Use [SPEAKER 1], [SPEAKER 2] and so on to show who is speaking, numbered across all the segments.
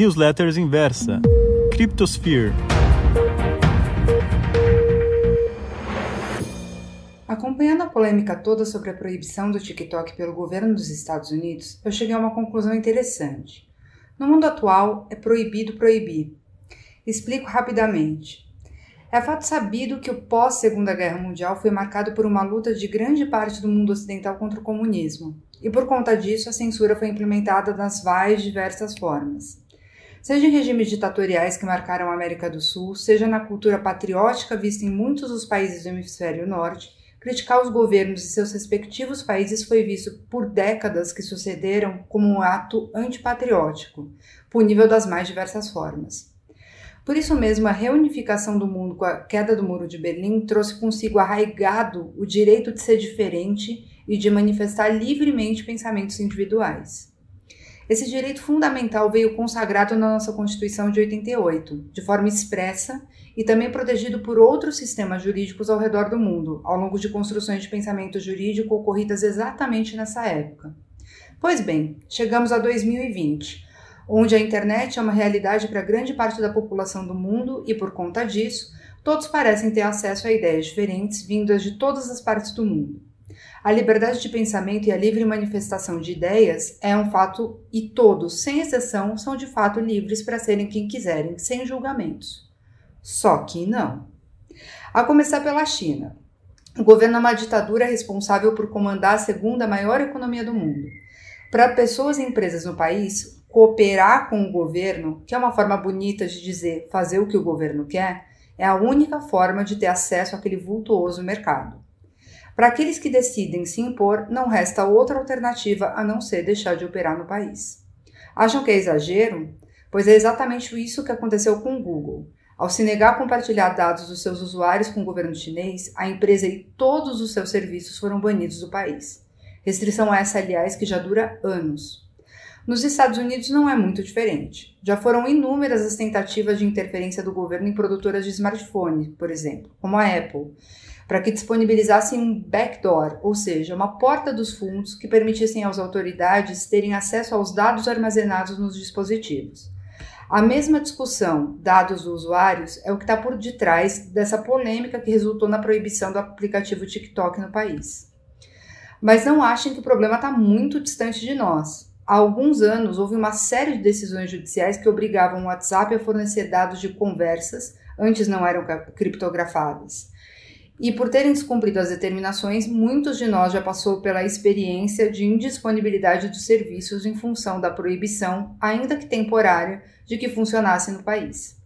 [SPEAKER 1] Newsletters Inversa, Cryptosphere.
[SPEAKER 2] Acompanhando a polêmica toda sobre a proibição do TikTok pelo governo dos Estados Unidos, eu cheguei a uma conclusão interessante. No mundo atual, é proibido proibir. Explico rapidamente. É fato sabido que o pós-Segunda Guerra Mundial foi marcado por uma luta de grande parte do mundo ocidental contra o comunismo, e por conta disso a censura foi implementada nas mais diversas formas. Seja em regimes ditatoriais que marcaram a América do Sul, seja na cultura patriótica vista em muitos dos países do hemisfério norte, criticar os governos de seus respectivos países foi visto por décadas que sucederam como um ato antipatriótico, punível das mais diversas formas. Por isso mesmo, a reunificação do mundo com a queda do Muro de Berlim trouxe consigo arraigado o direito de ser diferente e de manifestar livremente pensamentos individuais. Esse direito fundamental veio consagrado na nossa Constituição de 88, de forma expressa e também protegido por outros sistemas jurídicos ao redor do mundo, ao longo de construções de pensamento jurídico ocorridas exatamente nessa época. Pois bem, chegamos a 2020 onde a internet é uma realidade para grande parte da população do mundo e, por conta disso, todos parecem ter acesso a ideias diferentes vindas de todas as partes do mundo. A liberdade de pensamento e a livre manifestação de ideias é um fato e todos, sem exceção, são de fato livres para serem quem quiserem, sem julgamentos. Só que não. A começar pela China. O governo é uma ditadura responsável por comandar a segunda maior economia do mundo. Para pessoas e empresas no país, cooperar com o governo, que é uma forma bonita de dizer fazer o que o governo quer, é a única forma de ter acesso àquele vultuoso mercado. Para aqueles que decidem se impor, não resta outra alternativa a não ser deixar de operar no país. Acham que é exagero? Pois é exatamente isso que aconteceu com o Google. Ao se negar a compartilhar dados dos seus usuários com o governo chinês, a empresa e todos os seus serviços foram banidos do país. Restrição essa, aliás, que já dura anos. Nos Estados Unidos não é muito diferente. Já foram inúmeras as tentativas de interferência do governo em produtoras de smartphone, por exemplo, como a Apple, para que disponibilizassem um backdoor, ou seja, uma porta dos fundos que permitissem às autoridades terem acesso aos dados armazenados nos dispositivos. A mesma discussão, dados dos usuários, é o que está por detrás dessa polêmica que resultou na proibição do aplicativo TikTok no país. Mas não achem que o problema está muito distante de nós. Há alguns anos, houve uma série de decisões judiciais que obrigavam o WhatsApp a fornecer dados de conversas, antes não eram criptografadas. E por terem descumprido as determinações, muitos de nós já passou pela experiência de indisponibilidade dos serviços em função da proibição, ainda que temporária, de que funcionasse no país.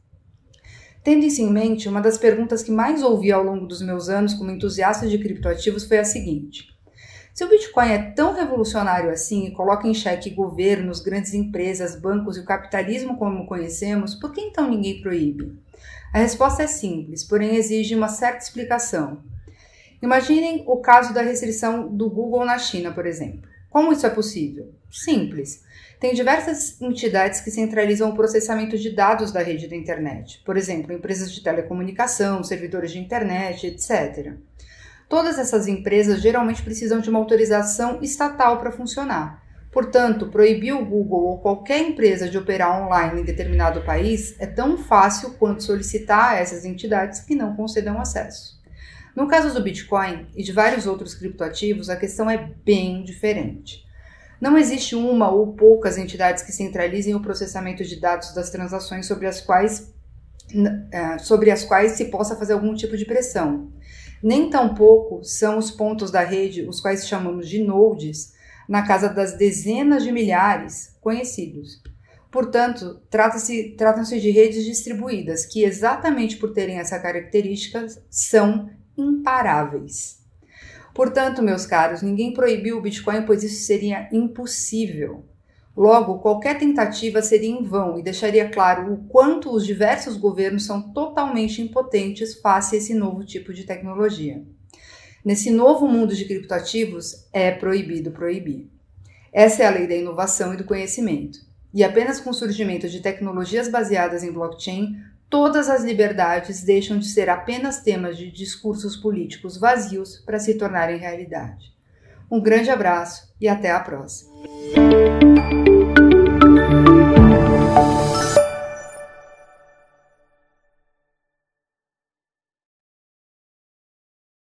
[SPEAKER 2] Tendo isso em mente, uma das perguntas que mais ouvi ao longo dos meus anos como entusiasta de criptoativos foi a seguinte: se o Bitcoin é tão revolucionário assim e coloca em xeque governos, grandes empresas, bancos e o capitalismo como conhecemos, por que então ninguém proíbe? A resposta é simples, porém exige uma certa explicação. Imaginem o caso da restrição do Google na China, por exemplo. Como isso é possível? Simples. Tem diversas entidades que centralizam o processamento de dados da rede da internet, por exemplo, empresas de telecomunicação, servidores de internet, etc. Todas essas empresas geralmente precisam de uma autorização estatal para funcionar. Portanto, proibir o Google ou qualquer empresa de operar online em determinado país é tão fácil quanto solicitar a essas entidades que não concedam acesso. No caso do Bitcoin e de vários outros criptoativos, a questão é bem diferente. Não existe uma ou poucas entidades que centralizem o processamento de dados das transações sobre as quais, eh, sobre as quais se possa fazer algum tipo de pressão. Nem tampouco são os pontos da rede, os quais chamamos de nodes, na casa das dezenas de milhares conhecidos. Portanto, trata-se trata de redes distribuídas que, exatamente por terem essa característica, são imparáveis. Portanto, meus caros, ninguém proibiu o Bitcoin, pois isso seria impossível. Logo, qualquer tentativa seria em vão e deixaria claro o quanto os diversos governos são totalmente impotentes face a esse novo tipo de tecnologia. Nesse novo mundo de criptoativos, é proibido proibir. Essa é a lei da inovação e do conhecimento. E apenas com o surgimento de tecnologias baseadas em blockchain, todas as liberdades deixam de ser apenas temas de discursos políticos vazios para se tornarem realidade. Um grande abraço e até a próxima.